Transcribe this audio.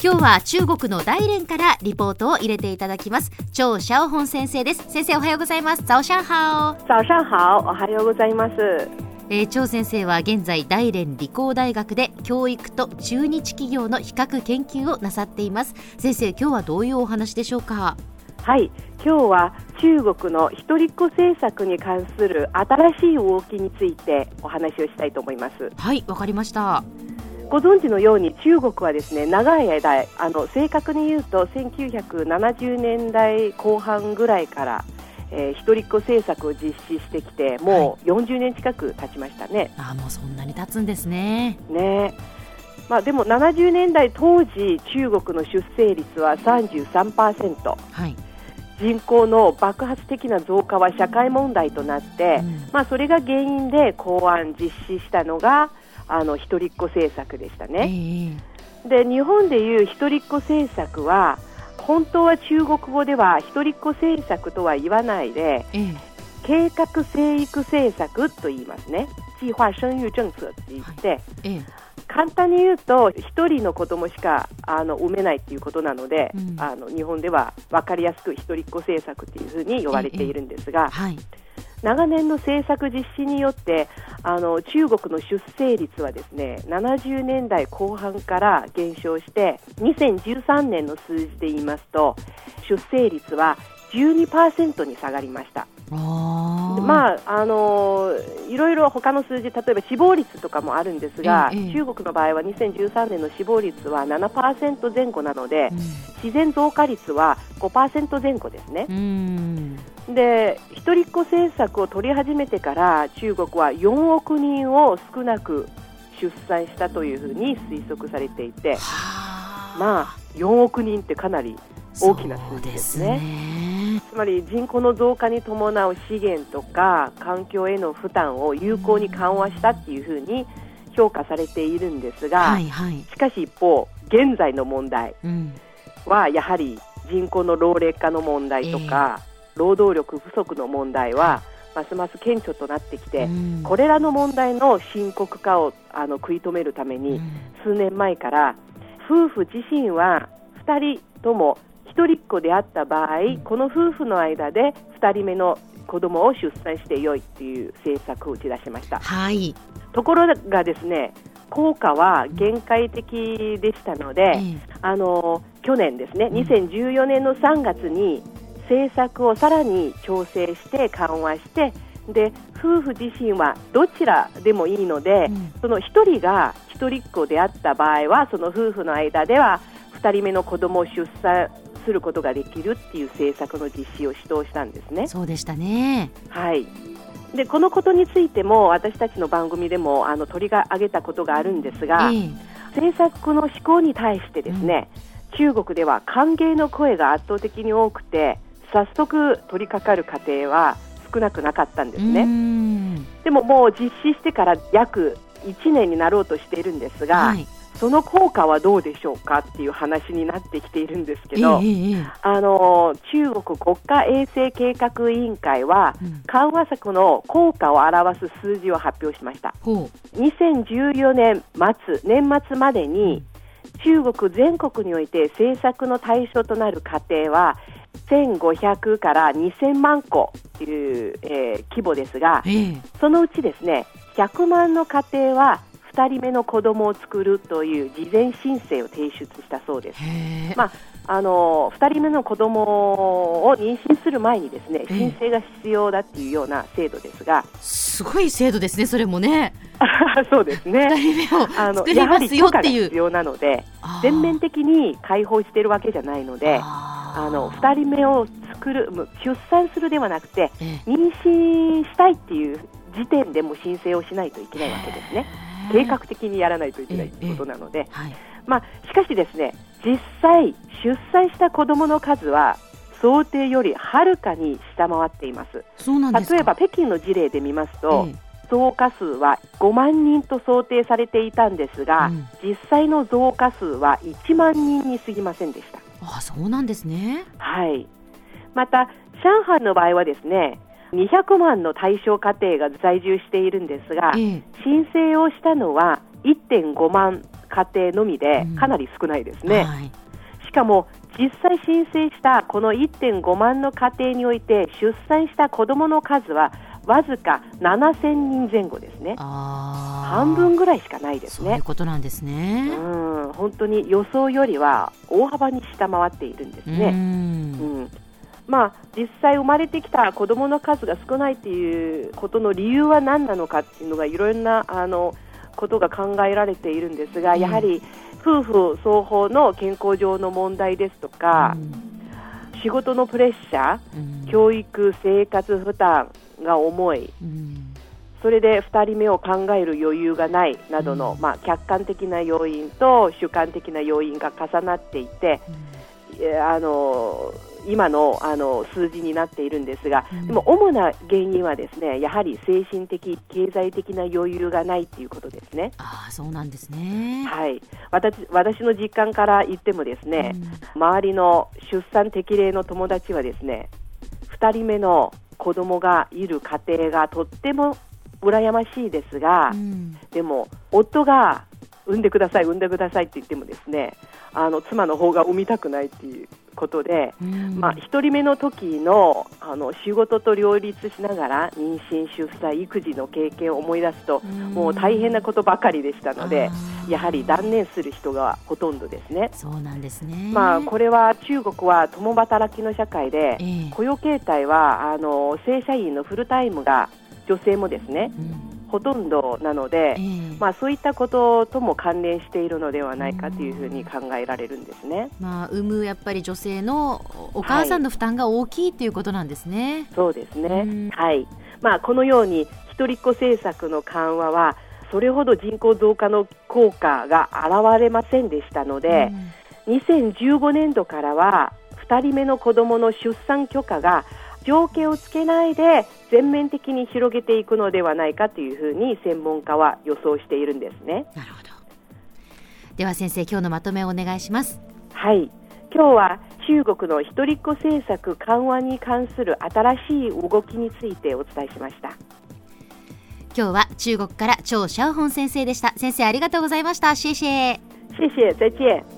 今日は中国の大連からリポートを入れていただきます。張小本先生です。先生おはようございます。早上好早上好おはようございます。えー、張先生は現在大連理工大学で教育と中日企業の比較研究をなさっています。先生今日はどういうお話でしょうか？はい。今日は中国の一人っ子政策に関する新しい動きについてお話をしたいと思います。はいわかりましたご存知のように中国はですね長い間あの正確に言うと1970年代後半ぐらいからえー、一人っ子政策を実施してきてもう40年近く経ちましたね。はい、あもうそんなに経つんですね。ね。まあ、でも70年代当時中国の出生率は33%、はい、人口の爆発的な増加は社会問題となって、うん、まあ、それが原因で考案実施したのがあの一人っ子政策でしたね。えー、で日本でいう一人っ子政策は本当は中国語では一人っ子政策とは言わないで、ええ、計画生育政策と言いますね。計划生育政策って言って、はい。え、簡単に言うと一人の子供しかあの産めないっていうことなので、うん、あの日本では分かりやすく一人っ子政策っていうふうに呼ばれているんですが、はい長年の政策実施によってあの中国の出生率はですね70年代後半から減少して2013年の数字で言いますと出生率は12%に下がりました。まああのいろいろ他の数字例えば死亡率とかもあるんですが、ええ、中国の場合は2013年の死亡率は7%前後なので、うん、自然増加率は5%前後ですね。で一人っ子政策を取り始めてから中国は4億人を少なく出産したというふうに推測されていて、まあ4億人ってかなり大きな数字ですね。つまり人口の増加に伴う資源とか環境への負担を有効に緩和したっていうふうに評価されているんですが、はいはい、しかし一方現在の問題はやはり人口の老齢化の問題とか、えー、労働力不足の問題はますます顕著となってきて、うん、これらの問題の深刻化をあの食い止めるために、うん、数年前から夫婦自身は2人とも一人っ子であった場合、この夫婦の間で2人目の子供を出産してよいという政策を打ち出しました。はい、ところがですね効果は限界的でしたので、うん、あの去年ですね、2014年の3月に政策をさらに調整して緩和してで夫婦自身はどちらでもいいので、うん、その1人が一人っ子であった場合はその夫婦の間では2人目の子供を出産することができるっていう政策の実施を指導したんですね。そうでしたね。はい。でこのことについても私たちの番組でもあの取り上げたことがあるんですが、えー、政策の施行に対してですね、うん、中国では歓迎の声が圧倒的に多くて早速取り掛かる家庭は少なくなかったんですね。でももう実施してから約1年になろうとしているんですが、はい。その効果はどうでしょうかっていう話になってきているんですけど、えー、あの中国国家衛生計画委員会は、うん、緩和策の効果を表す数字を発表しました。2014年末、年末までに、中国全国において政策の対象となる家庭は1500から2000万戸という、えー、規模ですが、えー、そのうちですね100万の家庭は2人目の子供を作るという事前申請を提出したそうです。まああの2人目の子供を妊娠する前にですね申請が必要だっていうような制度ですが、すごい制度ですね、それもね。そうですね。2人目を作りますよっていう。必要なので、全面的に解放しているわけじゃないので、あの2人目を作る、出産するではなくて、妊娠したいっていう時点でも申請をしないといけないわけですね。計画的にやらないといけないということなので、はい、まあ、しかしですね実際、出産した子どもの数は想定よりはるかに下回っています。例えば北京の事例で見ますと、ええ、増加数は5万人と想定されていたんですが、うん、実際の増加数は1万人に過ぎませんでしたあそうなんですね。はい。また上海の場合はですね200万の対象家庭が在住しているんですが、ええ、申請をしたのは1.5万家庭のみでかなり少ないですね。うんはい、しかも実際申請したこの1.5万の家庭において出産した子どもの数はわずか7000人前後ですね。半分ぐらいしかないですね。そういうことなんですね。うん、本当に予想よりは大幅に下回っているんですね。うんうんまあ、実際生まれてきた子どもの数が少ないということの理由は何なのかっていうのがいろんなあのことが考えられているんですが、やはり夫婦双方の健康上の問題ですとか、仕事のプレッシャー、教育、生活負担が重い、それで2人目を考える余裕がないなどの、まあ、客観的な要因と主観的な要因が重なっていて、あの今のあの数字になっているんですが、でも主な原因はですねやはり精神的、経済的な余裕がないということですね。あそうなんですね、はい、私私の実感から言ってもですね、うん、周りの出産適齢の友達はですね2人目の子供がいる家庭がとっても羨ましいですが、うん、でも夫が産んでください、産んでくださいって言ってもですねあの妻の方が産みたくないっていうことで、うん、まあ、1人目の時のあの仕事と両立しながら妊娠、出産、育児の経験を思い出すと、うん、もう大変なことばかりでしたのでやはり断念する人がほとんどですね。そうなんですね、まあ、これは中国は共働きの社会で、えー、雇用形態はあの正社員のフルタイムが女性もですね、うんほとんどなので、えー、まあ、そういったこととも関連しているのではないかというふうに考えられるんですね、まあ、産むやっぱり女性のお母さんの負担が大きいということなんですね。はい、そうですね、はい。まあ、このように一人っ子政策の緩和はそれほど人口増加の効果が現れませんでしたので、2015年度からは2人目の子どもの出産許可が条件をつけないで全面的に広げていくのではないかというふうに専門家は予想しているんですね。なるほど。では先生今日のまとめをお願いします。はい。今日は中国の一人っ子政策緩和に関する新しい動きについてお伝えしました。今日は中国から張シャオホン先生でした。先生ありがとうございました。シェシェシェシェ再见